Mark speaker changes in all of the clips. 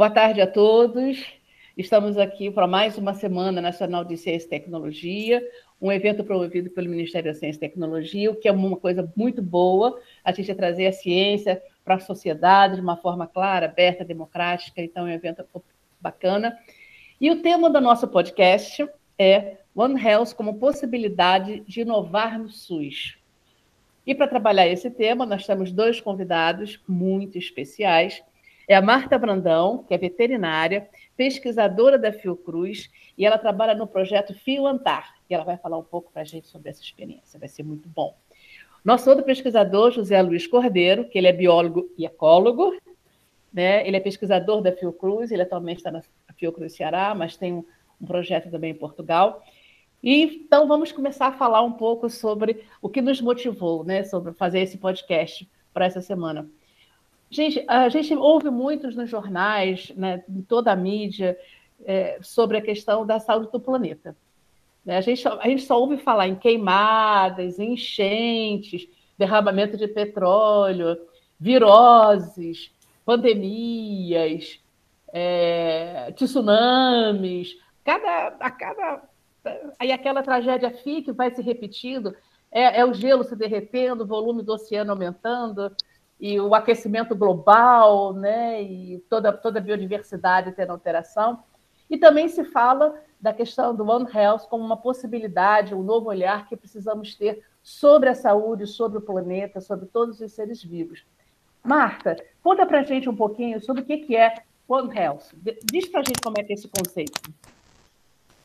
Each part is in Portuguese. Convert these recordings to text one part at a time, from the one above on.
Speaker 1: Boa tarde a todos. Estamos aqui para mais uma Semana Nacional de Ciência e Tecnologia, um evento promovido pelo Ministério da Ciência e Tecnologia, o que é uma coisa muito boa, a gente trazer a ciência para a sociedade de uma forma clara, aberta, democrática, então é um evento bacana. E o tema do nosso podcast é One Health como possibilidade de inovar no SUS. E para trabalhar esse tema, nós temos dois convidados muito especiais é a Marta Brandão, que é veterinária, pesquisadora da Fiocruz, e ela trabalha no projeto Fioantar, e ela vai falar um pouco para a gente sobre essa experiência, vai ser muito bom. Nosso outro pesquisador, José Luiz Cordeiro, que ele é biólogo e ecólogo, né? ele é pesquisador da Fiocruz, ele atualmente está na Fiocruz Ceará, mas tem um, um projeto também em Portugal. E, então, vamos começar a falar um pouco sobre o que nos motivou, né, sobre fazer esse podcast para essa semana. Gente, a gente ouve muitos nos jornais, né, em toda a mídia, é, sobre a questão da saúde do planeta. Né? A, gente, a gente só ouve falar em queimadas, enchentes, derramamento de petróleo, viroses, pandemias, é, tsunamis. Cada, a cada, aí aquela tragédia fica vai se repetindo. É, é o gelo se derretendo, o volume do oceano aumentando e o aquecimento global, né, e toda, toda a biodiversidade tendo alteração. E também se fala da questão do One Health como uma possibilidade, um novo olhar que precisamos ter sobre a saúde, sobre o planeta, sobre todos os seres vivos. Marta, conta para a gente um pouquinho sobre o que é One Health. Diz para a gente como é que é esse conceito.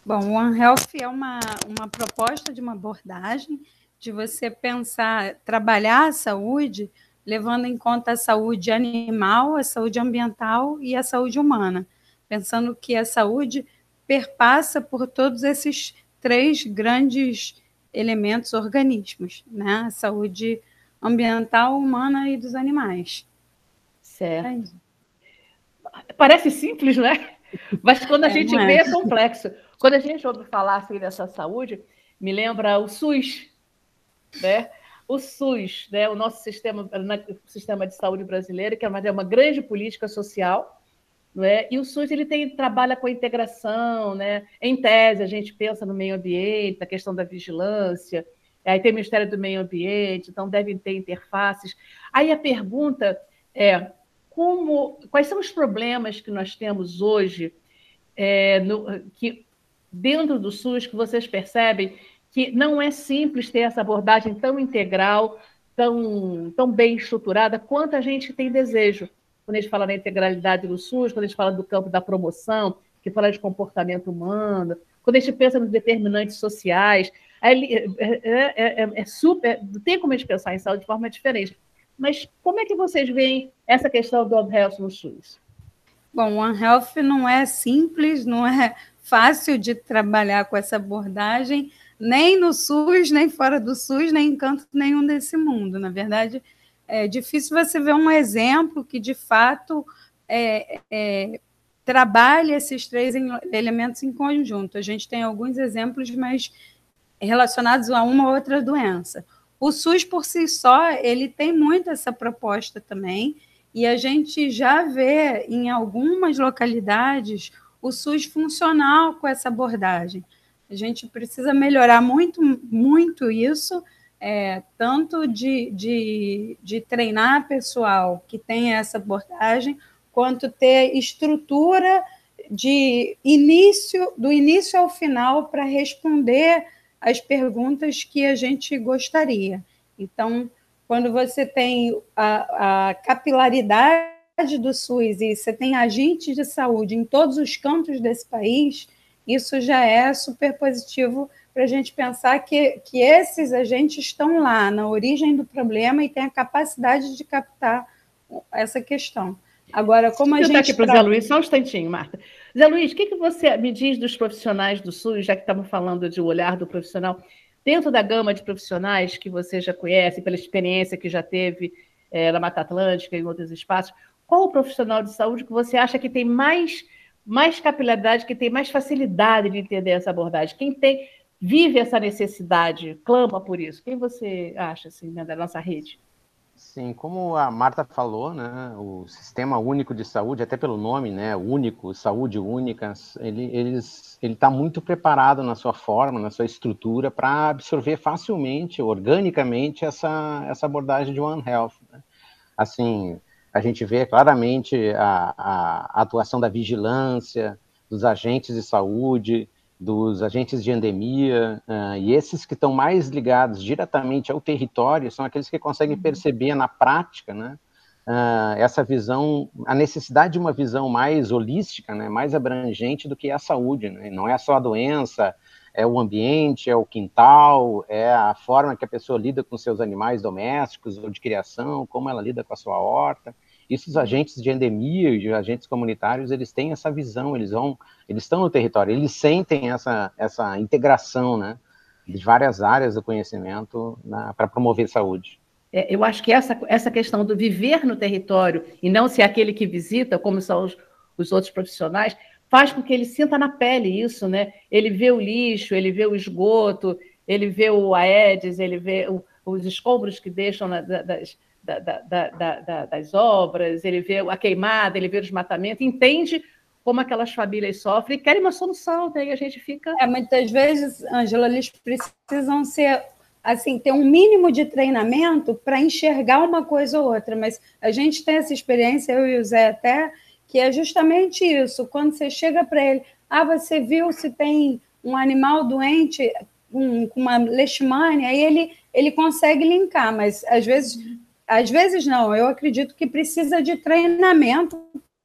Speaker 2: Bom, One Health é uma, uma proposta de uma abordagem de você pensar, trabalhar a saúde levando em conta a saúde animal, a saúde ambiental e a saúde humana, pensando que a saúde perpassa por todos esses três grandes elementos organismos, né? A saúde ambiental, humana e dos animais.
Speaker 1: Certo. É Parece simples, né? Mas quando a é, gente vê é. é complexo. Quando a gente ouve falar assim dessa saúde, me lembra o SUS, né? O SUS, né, o nosso sistema, o sistema de saúde brasileiro, que é uma, é uma grande política social, não é? E o SUS ele tem trabalha com a integração, né? Em tese a gente pensa no meio ambiente, na questão da vigilância, aí tem o Ministério do Meio Ambiente, então devem ter interfaces. Aí a pergunta é como, quais são os problemas que nós temos hoje é, no, que dentro do SUS que vocês percebem que não é simples ter essa abordagem tão integral, tão, tão bem estruturada, quanto a gente tem desejo. Quando a gente fala da integralidade do SUS, quando a gente fala do campo da promoção, que fala de comportamento humano, quando a gente pensa nos determinantes sociais, é, é, é, é super. Não tem como a gente pensar em saúde de forma diferente. Mas como é que vocês veem essa questão do One Health no SUS?
Speaker 2: Bom, One Health não é simples, não é fácil de trabalhar com essa abordagem, nem no SUS, nem fora do SUS, nem em canto nenhum desse mundo. Na verdade, é difícil você ver um exemplo que, de fato, é, é, trabalhe esses três elementos em conjunto. A gente tem alguns exemplos, mas relacionados a uma ou outra doença. O SUS, por si só, ele tem muito essa proposta também, e a gente já vê em algumas localidades o SUS funcional com essa abordagem. A gente precisa melhorar muito, muito isso, é, tanto de, de, de treinar pessoal que tem essa abordagem, quanto ter estrutura de início, do início ao final, para responder as perguntas que a gente gostaria. Então, quando você tem a, a capilaridade do SUS e você tem agentes de saúde em todos os cantos desse país, isso já é super positivo para a gente pensar que, que esses agentes estão lá, na origem do problema e têm a capacidade de captar essa questão. Agora, como a
Speaker 1: Deixa
Speaker 2: gente.
Speaker 1: aqui para o Zé Luiz, só um instantinho, Marta. Zé Luiz, o que, que você me diz dos profissionais do SUS, já que estamos falando de o olhar do profissional, dentro da gama de profissionais que você já conhece, pela experiência que já teve é, na Mata Atlântica e em outros espaços, qual o profissional de saúde que você acha que tem mais mais capilaridade, que tem mais facilidade de entender essa abordagem. Quem tem vive essa necessidade, clama por isso. Quem você acha assim, né, da nossa rede?
Speaker 3: Sim, como a Marta falou, né, o Sistema Único de Saúde, até pelo nome, né, único, saúde única, ele está muito preparado na sua forma, na sua estrutura, para absorver facilmente, organicamente, essa, essa abordagem de One Health. Né? Assim, a gente vê claramente a, a atuação da vigilância, dos agentes de saúde, dos agentes de endemia, uh, e esses que estão mais ligados diretamente ao território são aqueles que conseguem uhum. perceber na prática, né, uh, essa visão, a necessidade de uma visão mais holística, né, mais abrangente do que a saúde, né, não é só a doença, é o ambiente, é o quintal, é a forma que a pessoa lida com seus animais domésticos ou de criação, como ela lida com a sua horta, isso os agentes de endemia e agentes comunitários, eles têm essa visão, eles vão, eles estão no território, eles sentem essa, essa integração, né, de várias áreas do conhecimento para promover saúde.
Speaker 1: É, eu acho que essa, essa questão do viver no território e não ser aquele que visita, como são os, os outros profissionais, faz com que ele sinta na pele isso, né? Ele vê o lixo, ele vê o esgoto, ele vê o Aedes, ele vê o, os escombros que deixam na, das, da, da, da, das obras, ele vê a queimada, ele vê o desmatamento, entende como aquelas famílias sofrem e querem uma solução, daí a gente fica.
Speaker 2: É, muitas vezes, Ângela, eles precisam ser assim, ter um mínimo de treinamento para enxergar uma coisa ou outra, mas a gente tem essa experiência, eu e o Zé até, que é justamente isso. Quando você chega para ele, ah, você viu se tem um animal doente com, com uma leishmania, aí ele, ele consegue linkar, mas às vezes às vezes não, eu acredito que precisa de treinamento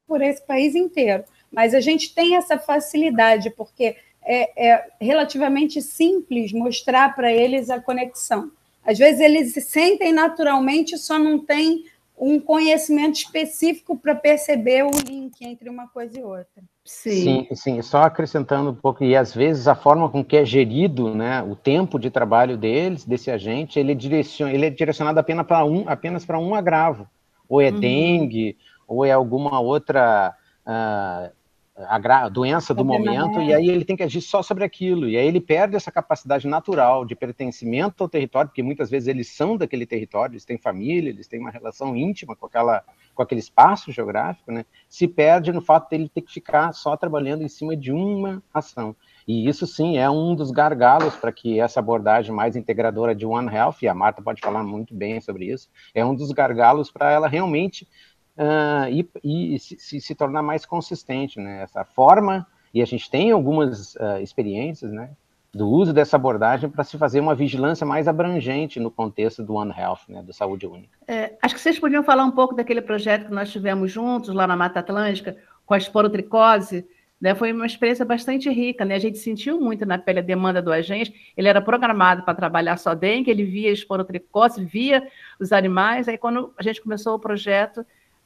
Speaker 2: por esse país inteiro. Mas a gente tem essa facilidade, porque é, é relativamente simples mostrar para eles a conexão. Às vezes eles se sentem naturalmente, só não tem um conhecimento específico para perceber o link entre uma coisa e outra.
Speaker 3: Sim. sim, sim, só acrescentando um pouco, e às vezes a forma com que é gerido né, o tempo de trabalho deles, desse agente, ele, direciona, ele é direcionado apenas para um, apenas para um agravo, ou é uhum. dengue, ou é alguma outra uh, a doença do momento, e aí ele tem que agir só sobre aquilo, e aí ele perde essa capacidade natural de pertencimento ao território, porque muitas vezes eles são daquele território, eles têm família, eles têm uma relação íntima com, aquela, com aquele espaço geográfico, né? se perde no fato dele ter que ficar só trabalhando em cima de uma ação. E isso sim é um dos gargalos para que essa abordagem mais integradora de One Health, e a Marta pode falar muito bem sobre isso, é um dos gargalos para ela realmente uh, e, e se, se, tornar mais consistente, né? Essa forma, e a gente tem algumas uh, experiências, né? Do uso dessa abordagem para se fazer uma vigilância mais abrangente no contexto do One Health, né? Do Saúde Única.
Speaker 1: É, acho que vocês podiam falar um pouco daquele projeto que nós tivemos juntos lá na Mata Atlântica, com a esporotricose, né, foi uma experiência bastante rica, né? A gente sentiu muito na pele a demanda do agente. Ele era programado para trabalhar só dengue, ele via esporotricose, via os animais. Aí, quando a gente começou o projeto,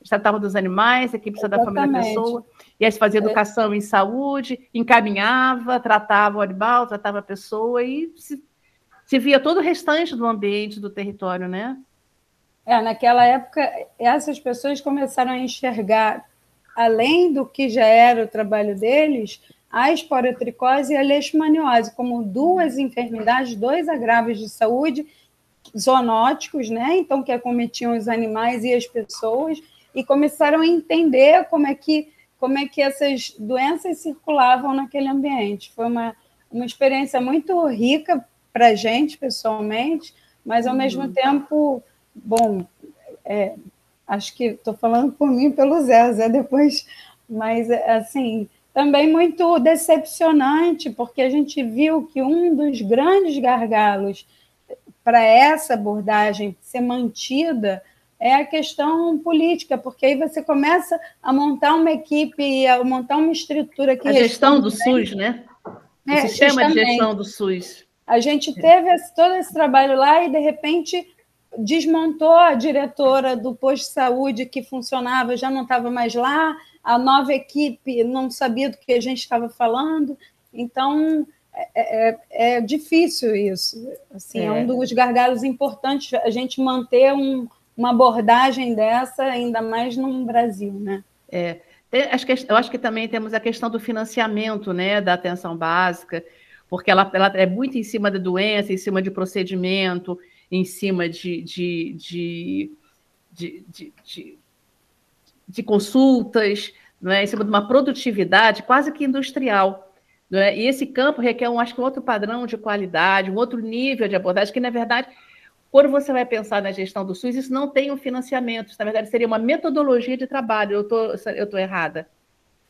Speaker 1: tratava dos animais, a equipe da família da pessoa, e aí se fazia é. educação é. em saúde, encaminhava, tratava o animal, tratava a pessoa, e se, se via todo o restante do ambiente, do território, né?
Speaker 2: É, naquela época, essas pessoas começaram a enxergar, além do que já era o trabalho deles, a esporotricose e a leishmaniose como duas enfermidades, dois agravos de saúde zoonóticos, né? Então, que acometiam os animais e as pessoas, e começaram a entender como é que, como é que essas doenças circulavam naquele ambiente. Foi uma, uma experiência muito rica para a gente, pessoalmente, mas, ao uhum. mesmo tempo, bom, é, acho que estou falando por mim pelo Zé, Zé depois, mas, assim, também muito decepcionante, porque a gente viu que um dos grandes gargalos para essa abordagem ser mantida é a questão política, porque aí você começa a montar uma equipe, a montar uma estrutura que.
Speaker 1: A gestão do SUS, né? O é, sistema justamente. de gestão do SUS.
Speaker 2: A gente teve esse, todo esse trabalho lá e, de repente, desmontou a diretora do posto de saúde que funcionava, já não estava mais lá, a nova equipe não sabia do que a gente estava falando. Então, é, é, é difícil isso. Assim, é. é um dos gargalos importantes a gente manter um, uma abordagem dessa, ainda mais no Brasil, né?
Speaker 1: É, eu acho que também temos a questão do financiamento, né, da atenção básica, porque ela, ela é muito em cima da doença, em cima de procedimento, em cima de, de, de de, de, consultas, é? em cima de uma produtividade quase que industrial. É? E esse campo requer, um, acho que, um outro padrão de qualidade, um outro nível de abordagem, que, na verdade, quando você vai pensar na gestão do SUS, isso não tem um financiamento, na verdade, seria uma metodologia de trabalho. Eu tô, estou errada.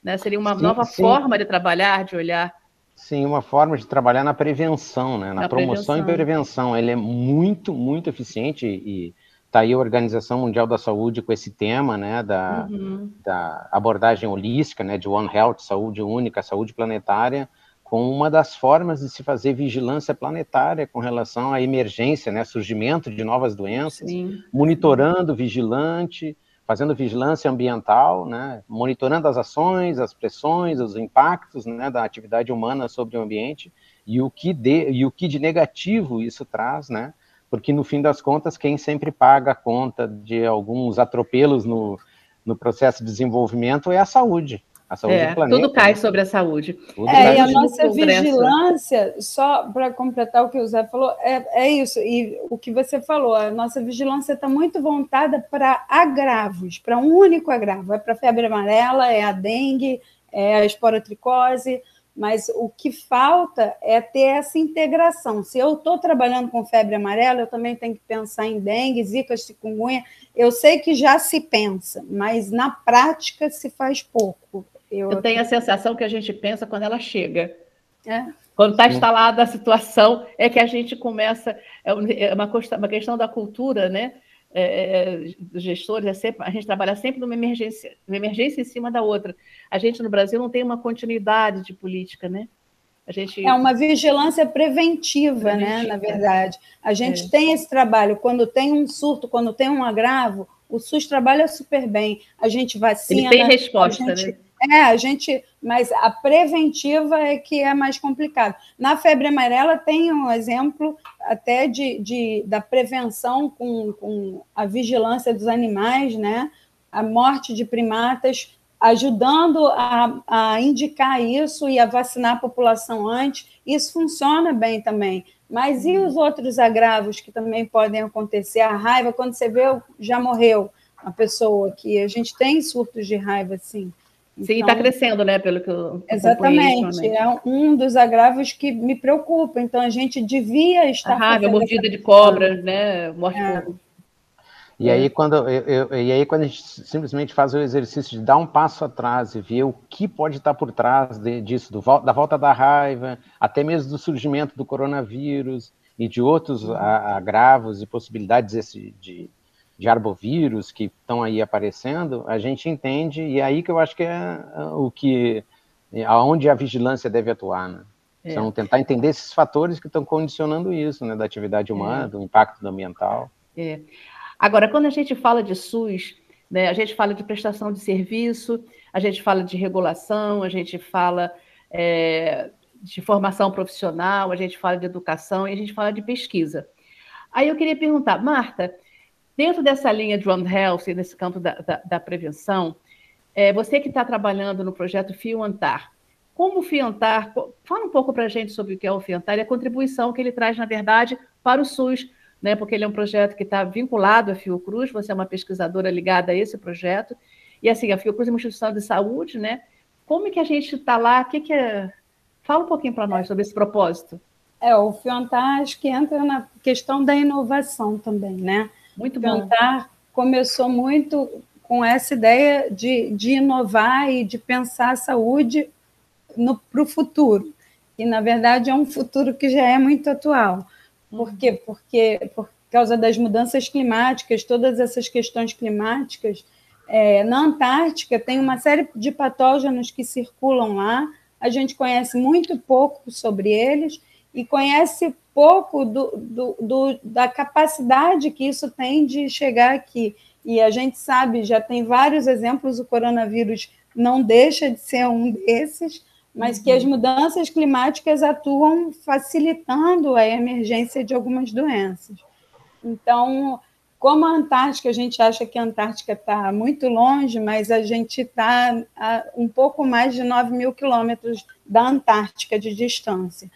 Speaker 1: Né? Seria uma sim, nova sim. forma de trabalhar, de olhar.
Speaker 3: Sim, uma forma de trabalhar na prevenção, né? na, na promoção prevenção. e prevenção. Ele é muito, muito eficiente e está aí a Organização Mundial da Saúde com esse tema, né, da, uhum. da abordagem holística, né, de One Health, saúde única, saúde planetária, com uma das formas de se fazer vigilância planetária com relação à emergência, né, surgimento de novas doenças, Sim. monitorando, vigilante, fazendo vigilância ambiental, né, monitorando as ações, as pressões, os impactos né, da atividade humana sobre o ambiente e o que de, e o que de negativo isso traz, né, porque no fim das contas quem sempre paga a conta de alguns atropelos no, no processo de desenvolvimento é a saúde. A saúde
Speaker 1: é, do planeta. Tudo cai sobre a saúde.
Speaker 2: Tudo é, e a nossa vigilância, só para completar o que o Zé falou, é, é isso. E o que você falou, a nossa vigilância está muito voltada para agravos, para um único agravo. É para febre amarela, é a dengue, é a esporotricose, mas o que falta é ter essa integração. Se eu estou trabalhando com febre amarela, eu também tenho que pensar em dengue, zika, chikungunya. Eu sei que já se pensa, mas na prática se faz pouco.
Speaker 1: Eu, eu tenho a sensação que a gente pensa quando ela chega. É. Quando está instalada a situação, é que a gente começa. É uma, uma questão da cultura, né? É, é, dos gestores, é sempre, a gente trabalha sempre numa emergência, uma emergência em cima da outra. A gente no Brasil não tem uma continuidade de política, né?
Speaker 2: A gente... É uma vigilância preventiva, preventiva. né? Na verdade. A gente é. tem esse trabalho. Quando tem um surto, quando tem um agravo, o SUS trabalha super bem. A gente vacina.
Speaker 1: Ele tem resposta,
Speaker 2: gente,
Speaker 1: né?
Speaker 2: É, a gente, mas a preventiva é que é mais complicado. Na febre amarela tem um exemplo até de, de da prevenção com, com a vigilância dos animais, né? A morte de primatas, ajudando a, a indicar isso e a vacinar a população antes. Isso funciona bem também. Mas e os outros agravos que também podem acontecer? A raiva, quando você vê, já morreu a pessoa que a gente tem surtos de raiva, sim.
Speaker 1: Sim, está então, crescendo, né? Pelo que eu
Speaker 2: Exatamente. É um dos agravos que me preocupa. Então, a gente devia estar. A
Speaker 1: raiva, mordida de cobra, né? Morte é. por...
Speaker 3: E aí, quando, eu, eu, e aí, quando a gente simplesmente faz o exercício de dar um passo atrás e ver o que pode estar por trás de, disso, do, da volta da raiva, até mesmo do surgimento do coronavírus e de outros agravos e possibilidades de, de de arbovírus que estão aí aparecendo, a gente entende, e é aí que eu acho que é o que, aonde a vigilância deve atuar, né? É. São tentar entender esses fatores que estão condicionando isso, né, da atividade humana, é. do impacto ambiental.
Speaker 1: É. Agora, quando a gente fala de SUS, né, a gente fala de prestação de serviço, a gente fala de regulação, a gente fala é, de formação profissional, a gente fala de educação e a gente fala de pesquisa. Aí eu queria perguntar, Marta, Dentro dessa linha de One Health, nesse campo da, da, da prevenção, é, você que está trabalhando no projeto FIOANTAR, como o FIOANTAR, fala um pouco para a gente sobre o que é o FIOANTAR e a contribuição que ele traz, na verdade, para o SUS, né, porque ele é um projeto que está vinculado à Fiocruz, você é uma pesquisadora ligada a esse projeto, e assim, a Fiocruz é uma instituição de saúde, né? Como é que a gente está lá? O que, que é... Fala um pouquinho para nós sobre esse propósito.
Speaker 2: É, o FIONTAR acho que entra na questão da inovação também, né? Muito Cantar começou muito com essa ideia de, de inovar e de pensar a saúde para o futuro. E, na verdade, é um futuro que já é muito atual. Por quê? Porque, por causa das mudanças climáticas, todas essas questões climáticas, é, na Antártica tem uma série de patógenos que circulam lá, a gente conhece muito pouco sobre eles e conhece pouco do, do, do, da capacidade que isso tem de chegar aqui. E a gente sabe, já tem vários exemplos, o coronavírus não deixa de ser um desses, mas uhum. que as uhum. mudanças climáticas atuam facilitando a emergência de algumas doenças. Então, como a Antártica, a gente acha que a Antártica está muito longe, mas a gente está a um pouco mais de 9 mil quilômetros da Antártica de distância.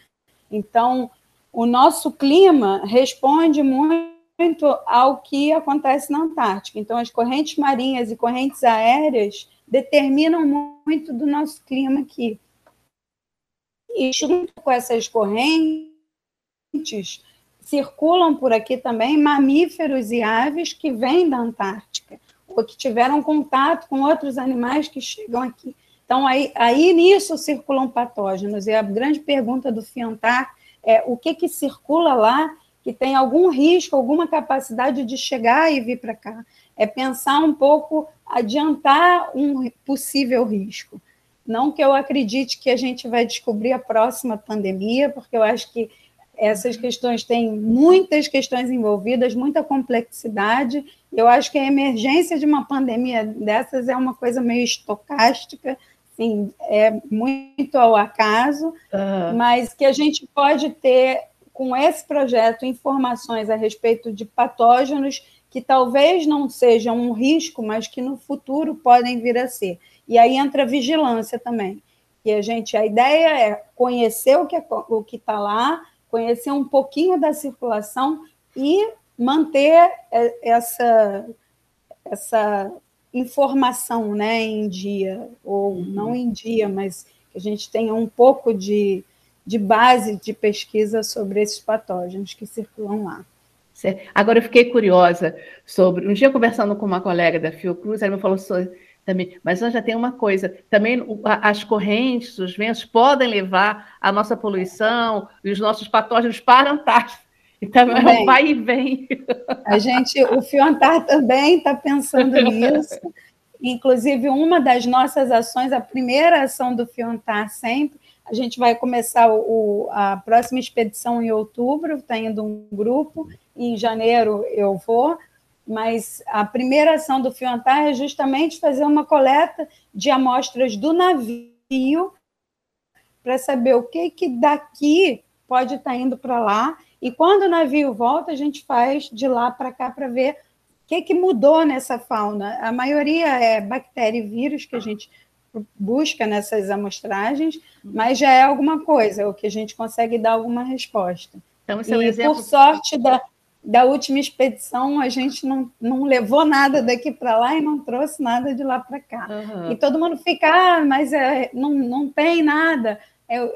Speaker 2: Então, o nosso clima responde muito ao que acontece na Antártica. Então, as correntes marinhas e correntes aéreas determinam muito do nosso clima aqui. E junto com essas correntes, circulam por aqui também mamíferos e aves que vêm da Antártica, ou que tiveram contato com outros animais que chegam aqui. Então, aí, aí nisso circulam patógenos. E a grande pergunta do Fiantar é o que, que circula lá que tem algum risco, alguma capacidade de chegar e vir para cá. É pensar um pouco, adiantar um possível risco. Não que eu acredite que a gente vai descobrir a próxima pandemia, porque eu acho que essas questões têm muitas questões envolvidas, muita complexidade. Eu acho que a emergência de uma pandemia dessas é uma coisa meio estocástica, assim, é muito ao acaso, uhum. mas que a gente pode ter com esse projeto informações a respeito de patógenos que talvez não sejam um risco, mas que no futuro podem vir a ser. E aí entra a vigilância também. Que a gente, a ideia é conhecer o que é, o que está lá, conhecer um pouquinho da circulação e manter essa essa informação, né, em dia ou uhum. não em dia, mas que a gente tenha um pouco de de base de pesquisa sobre esses patógenos que circulam lá.
Speaker 1: Certo. Agora, eu fiquei curiosa sobre. Um dia, conversando com uma colega da Fiocruz, ela me falou sobre, também, mas já tem uma coisa: também as correntes, os ventos podem levar a nossa poluição e os nossos patógenos para a Antártida. Então, é um vai e vem.
Speaker 2: A gente, o Fiontar também está pensando nisso. Inclusive, uma das nossas ações, a primeira ação do Fiontar sempre, a gente vai começar o, a próxima expedição em outubro, está indo um grupo, em janeiro eu vou, mas a primeira ação do Fiontar é justamente fazer uma coleta de amostras do navio para saber o que, que daqui pode estar tá indo para lá, e quando o navio volta, a gente faz de lá para cá para ver o que, que mudou nessa fauna. A maioria é bactéria e vírus que a gente busca nessas amostragens, mas já é alguma coisa, o que a gente consegue dar alguma resposta. Então, esse é um e, exemplo... por sorte da, da última expedição, a gente não, não levou nada daqui para lá e não trouxe nada de lá para cá. Uhum. E todo mundo fica, ah, mas é, não, não tem nada.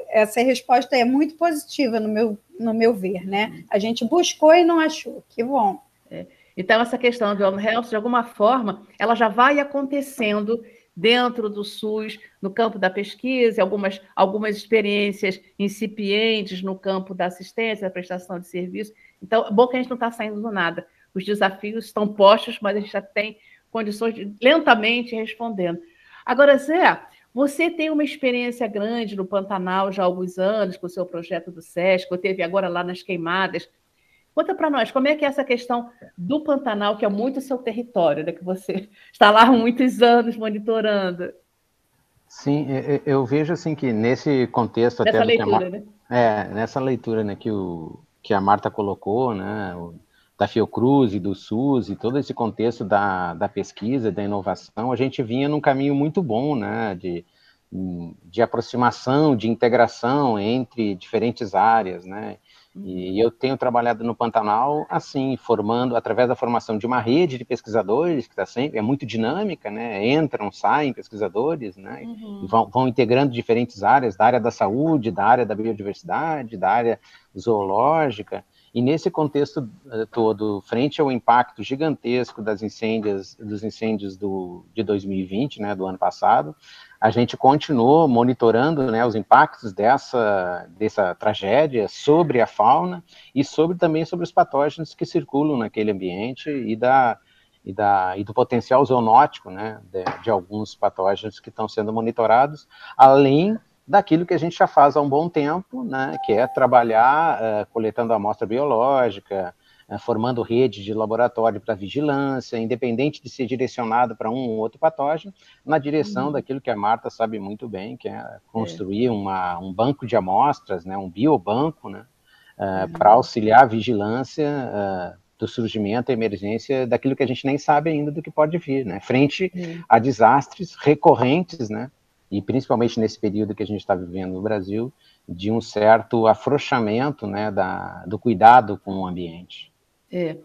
Speaker 2: Essa resposta é muito positiva no meu, no meu ver, né? A gente buscou e não achou, que bom.
Speaker 1: É. Então, essa questão Home Health, de alguma forma, ela já vai acontecendo dentro do SUS, no campo da pesquisa, algumas, algumas experiências incipientes no campo da assistência, da prestação de serviço. Então, é bom que a gente não está saindo do nada. Os desafios estão postos, mas a gente já tem condições de lentamente respondendo. Agora, Zé, você tem uma experiência grande no Pantanal já há alguns anos, com o seu projeto do SESC, teve agora lá nas queimadas. Conta para nós, como é que é essa questão do Pantanal, que é muito seu território, né, que você está lá há muitos anos monitorando?
Speaker 3: Sim, eu vejo assim que nesse contexto
Speaker 1: nessa até leitura, né?
Speaker 3: É, nessa leitura né, que, o, que a Marta colocou, né, o, da Fiocruz e do SUS e todo esse contexto da, da pesquisa, da inovação, a gente vinha num caminho muito bom, né, de, de aproximação, de integração entre diferentes áreas, né, e eu tenho trabalhado no Pantanal, assim, formando, através da formação de uma rede de pesquisadores, que está sempre, é muito dinâmica, né? Entram, saem pesquisadores, né? Uhum. Vão, vão, integrando diferentes áreas, da área da saúde, da área da biodiversidade, da área zoológica. E nesse contexto uh, todo, frente ao impacto gigantesco das incêndios, dos incêndios do, de 2020, né, do ano passado, a gente continuou monitorando né, os impactos dessa, dessa tragédia sobre a fauna e sobre também sobre os patógenos que circulam naquele ambiente e, da, e, da, e do potencial zoonótico né, de, de alguns patógenos que estão sendo monitorados, além daquilo que a gente já faz há um bom tempo, né, que é trabalhar uh, coletando amostra biológica, uh, formando rede de laboratório para vigilância, independente de ser direcionado para um ou outro patógeno, na direção uhum. daquilo que a Marta sabe muito bem, que é construir é. Uma, um banco de amostras, né, um biobanco, né, uh, uhum. para auxiliar a vigilância do surgimento e emergência daquilo que a gente nem sabe ainda do que pode vir, né, frente uhum. a desastres recorrentes, né, e principalmente nesse período que a gente está vivendo no Brasil, de um certo afrouxamento né, da, do cuidado com o ambiente.
Speaker 1: É.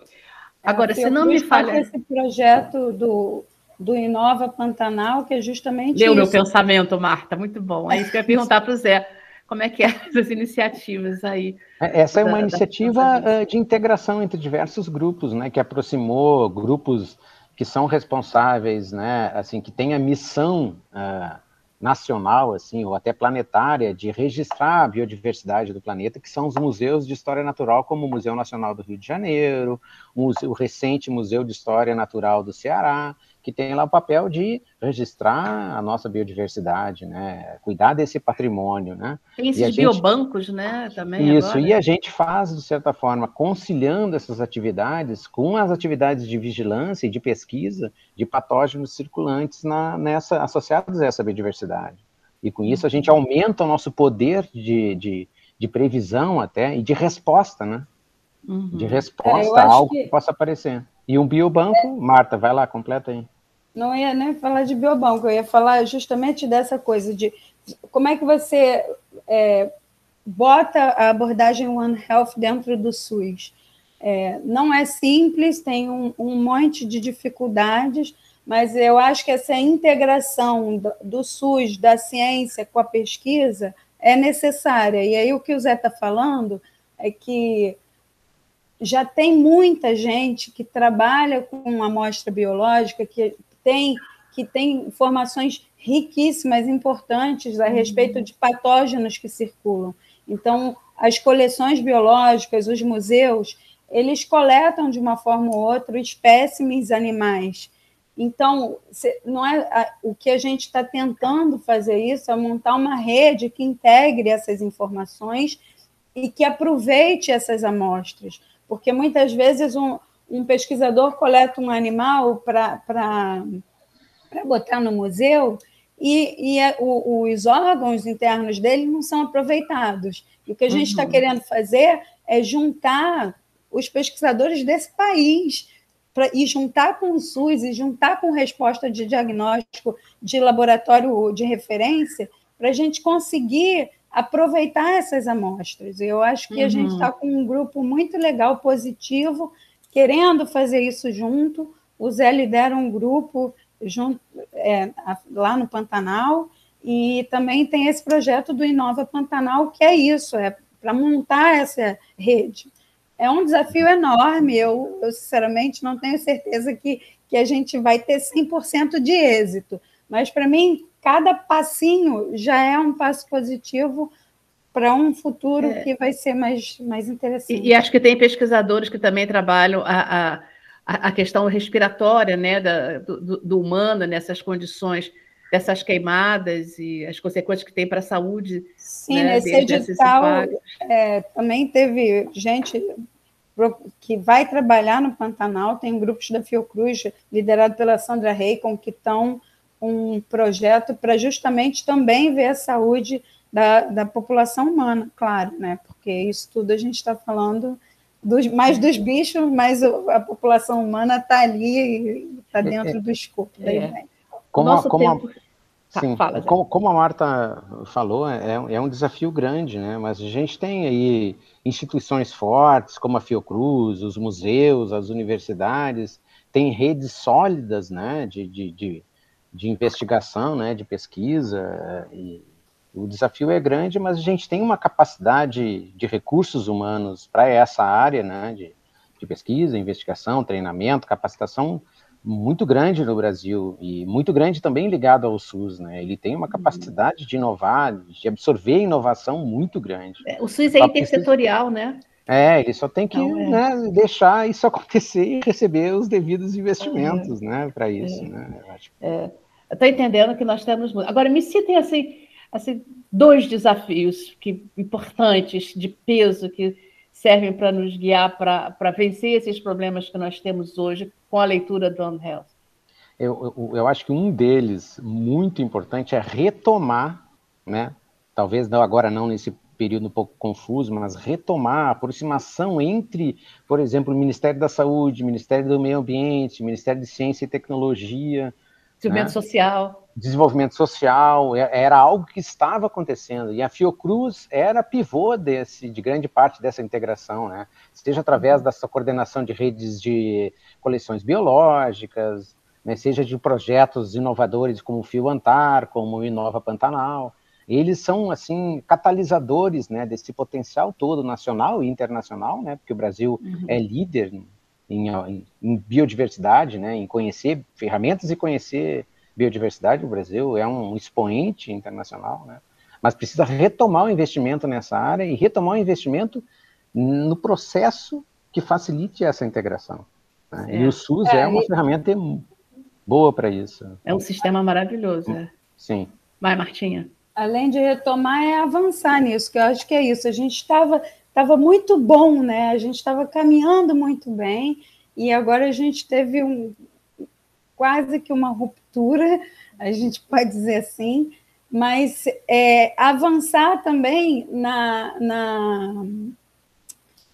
Speaker 2: Agora, se não me falha... esse projeto do, do Inova Pantanal, que é justamente
Speaker 1: Deu meu pensamento, Marta, muito bom. É isso que eu ia perguntar para o Zé. Como é que é essas iniciativas aí?
Speaker 3: É, essa é uma da, iniciativa da... Eh, de integração entre diversos grupos, né, que aproximou grupos que são responsáveis, né, assim, que têm a missão uh, nacional, assim, ou até planetária, de registrar a biodiversidade do planeta, que são os museus de história natural, como o Museu Nacional do Rio de Janeiro, o recente Museu de História Natural do Ceará, que tem lá o papel de registrar a nossa biodiversidade, né? Cuidar desse patrimônio, né?
Speaker 1: Tem esses biobancos, né? Também
Speaker 3: Isso, agora. e a gente faz, de certa forma, conciliando essas atividades com as atividades de vigilância e de pesquisa de patógenos circulantes na, nessa, associados a essa biodiversidade. E com isso a gente aumenta o nosso poder de, de, de previsão até e de resposta, né? Uhum. De resposta é, a algo que... que possa aparecer. E um biobanco, é... Marta, vai lá, completa aí
Speaker 2: não ia nem falar de biobanco, eu ia falar justamente dessa coisa de como é que você é, bota a abordagem One Health dentro do SUS. É, não é simples, tem um, um, monte de dificuldades, mas eu acho que essa integração do, do SUS, da ciência com a pesquisa, é necessária. E aí o que o Zé está falando é que já tem muita gente que trabalha com amostra biológica, que tem que tem informações riquíssimas, importantes a uhum. respeito de patógenos que circulam. Então, as coleções biológicas, os museus, eles coletam de uma forma ou outra espécimes animais. Então, não é o que a gente está tentando fazer isso é montar uma rede que integre essas informações e que aproveite essas amostras, porque muitas vezes um, um pesquisador coleta um animal para botar no museu e, e é, o, os órgãos internos dele não são aproveitados. E o que a gente está uhum. querendo fazer é juntar os pesquisadores desse país pra, e juntar com o SUS e juntar com resposta de diagnóstico de laboratório de referência para a gente conseguir aproveitar essas amostras. Eu acho que uhum. a gente está com um grupo muito legal, positivo, querendo fazer isso junto. O Zé lidera um grupo junto, é, lá no Pantanal, e também tem esse projeto do Inova Pantanal, que é isso, é para montar essa rede. É um desafio enorme, eu, eu sinceramente não tenho certeza que, que a gente vai ter 100% de êxito, mas para mim, cada passinho já é um passo positivo para um futuro é. que vai ser mais, mais interessante.
Speaker 1: E, e, acho que tem pesquisadores que também trabalham a, a, a questão respiratória né, da, do, do, humano nessas condições dessas queimadas e as consequências que tem para a saúde.
Speaker 2: Sim, né, nesse edital é, também teve gente que vai trabalhar no Pantanal, tem grupos da Fiocruz, liderado pela Sandra Reicon, que estão um projeto para justamente também ver a saúde da, da população humana, claro, né? Porque isso tudo a gente está falando dos, mais dos bichos, mas a população humana está ali, está dentro é, do escopo da é.
Speaker 3: Como, a, como, a, tá, sim, Fala, como, como, a Marta falou, é, é um desafio grande, né? Mas a gente tem aí instituições fortes, como a Fiocruz, os museus, as universidades, tem redes sólidas, né? De, de, de, de investigação, né? De pesquisa e o desafio é grande, mas a gente tem uma capacidade de recursos humanos para essa área, né, de, de, pesquisa, investigação, treinamento, capacitação muito grande no Brasil e muito grande também ligado ao SUS, né? Ele tem uma uhum. capacidade de inovar, de absorver inovação muito grande.
Speaker 1: É, o SUS é intersetorial, né?
Speaker 3: É, ele só tem que então, é. né, deixar isso acontecer e receber os devidos investimentos, é. né, para isso,
Speaker 1: é.
Speaker 3: né?
Speaker 1: É. Estou entendendo que nós temos. Agora, me citem assim assim, dois desafios que, importantes, de peso, que servem para nos guiar para vencer esses problemas que nós temos hoje com a leitura do One Health?
Speaker 3: Eu, eu, eu, acho que um deles, muito importante, é retomar, né? talvez não, agora não nesse período um pouco confuso, mas retomar a aproximação entre, por exemplo, o Ministério da Saúde, Ministério do Meio Ambiente, Ministério de Ciência e Tecnologia,
Speaker 1: desenvolvimento né? social,
Speaker 3: desenvolvimento social, é, era algo que estava acontecendo, e a Fiocruz era pivô desse, de grande parte dessa integração, né? seja através dessa coordenação de redes de coleções biológicas, né? seja de projetos inovadores como o Fio Antar, como o Inova Pantanal, eles são, assim, catalisadores, né, desse potencial todo, nacional e internacional, né, porque o Brasil uhum. é líder em, em, em biodiversidade, né, em conhecer ferramentas e conhecer biodiversidade, o Brasil é um expoente internacional, né? Mas precisa retomar o investimento nessa área e retomar o investimento no processo que facilite essa integração. Né? É. E o SUS é, é uma e... ferramenta boa para isso.
Speaker 1: É um sistema maravilhoso, né?
Speaker 3: Sim.
Speaker 1: Vai, Martinha.
Speaker 2: Além de retomar, é avançar nisso, que eu acho que é isso. A gente estava tava muito bom, né? A gente estava caminhando muito bem, e agora a gente teve um, quase que uma ruptura, a gente pode dizer assim, mas é, avançar também na, na,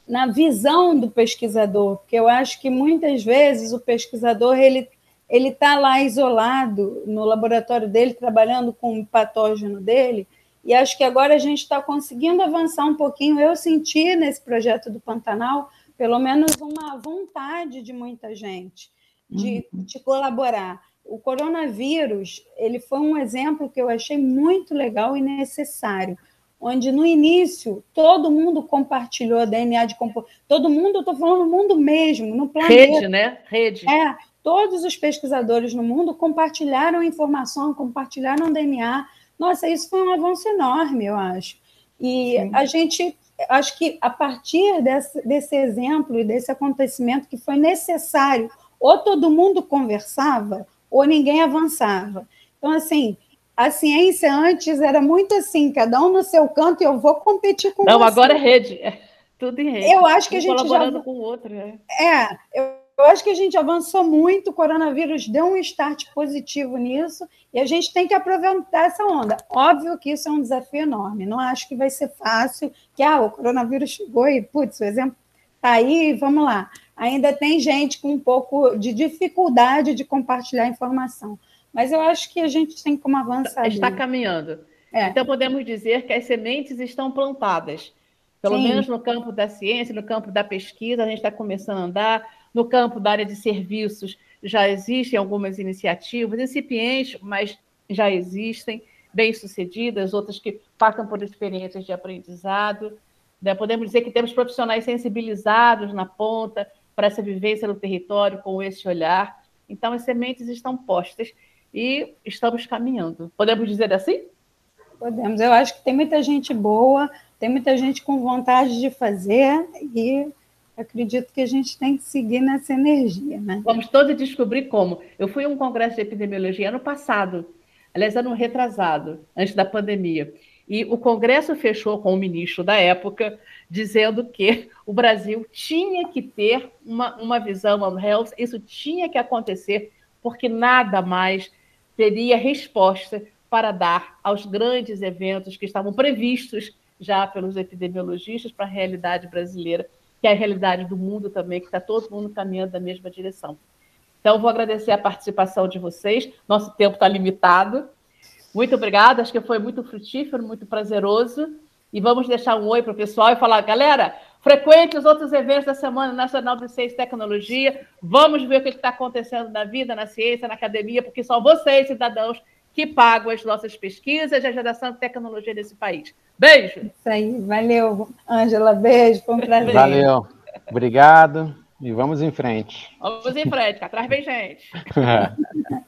Speaker 2: na visão do pesquisador, porque eu acho que muitas vezes o pesquisador ele ele está lá isolado no laboratório dele, trabalhando com o patógeno dele, e acho que agora a gente está conseguindo avançar um pouquinho. Eu senti nesse projeto do Pantanal, pelo menos uma vontade de muita gente de, uhum. de colaborar. O coronavírus ele foi um exemplo que eu achei muito legal e necessário, onde no início todo mundo compartilhou DNA de todo mundo, estou falando no mundo mesmo, no planeta.
Speaker 1: Rede, né? Rede.
Speaker 2: É, todos os pesquisadores no mundo compartilharam informação, compartilharam DNA. Nossa, isso foi um avanço enorme, eu acho. E Sim. a gente, acho que a partir desse, desse exemplo e desse acontecimento que foi necessário ou todo mundo conversava, ou ninguém avançava. Então, assim, a ciência antes era muito assim, cada um no seu canto e eu vou competir com
Speaker 1: Não, você. agora é rede. É tudo em rede.
Speaker 2: Eu acho que a gente
Speaker 1: colaborando já... com o outro. É,
Speaker 2: é eu, eu acho que a gente avançou muito, o coronavírus deu um start positivo nisso e a gente tem que aproveitar essa onda. Óbvio que isso é um desafio enorme. Não acho que vai ser fácil, que ah, o coronavírus chegou e, putz, o exemplo está aí, vamos lá ainda tem gente com um pouco de dificuldade de compartilhar informação. Mas eu acho que a gente tem como avançar.
Speaker 1: Está ali. caminhando. É. Então, podemos dizer que as sementes estão plantadas. Pelo Sim. menos no campo da ciência, no campo da pesquisa, a gente está começando a andar. No campo da área de serviços, já existem algumas iniciativas, incipientes, mas já existem, bem-sucedidas, outras que passam por experiências de aprendizado. Né? Podemos dizer que temos profissionais sensibilizados na ponta, para essa vivência no território com esse olhar. Então, as sementes estão postas e estamos caminhando. Podemos dizer assim?
Speaker 2: Podemos. Eu acho que tem muita gente boa, tem muita gente com vontade de fazer e acredito que a gente tem que seguir nessa energia. Né?
Speaker 1: Vamos todos descobrir como. Eu fui a um congresso de epidemiologia ano passado, aliás, ano retrasado, antes da pandemia. E o Congresso fechou com o ministro da época, dizendo que o Brasil tinha que ter uma, uma visão One Health, isso tinha que acontecer, porque nada mais teria resposta para dar aos grandes eventos que estavam previstos já pelos epidemiologistas para a realidade brasileira, que é a realidade do mundo também, que está todo mundo caminhando na mesma direção. Então, vou agradecer a participação de vocês. Nosso tempo está limitado. Muito obrigada, acho que foi muito frutífero, muito prazeroso. E vamos deixar um oi para o pessoal e falar, galera, frequente os outros eventos da Semana Nacional de Ciência e Tecnologia. Vamos ver o que está acontecendo na vida, na ciência, na academia, porque são vocês, cidadãos, que pagam as nossas pesquisas e a geração de tecnologia desse país. Beijo!
Speaker 2: Isso aí, valeu, Ângela, beijo, foi um prazer.
Speaker 3: Valeu, obrigado e vamos em frente.
Speaker 1: Vamos em frente, que atrás vem gente.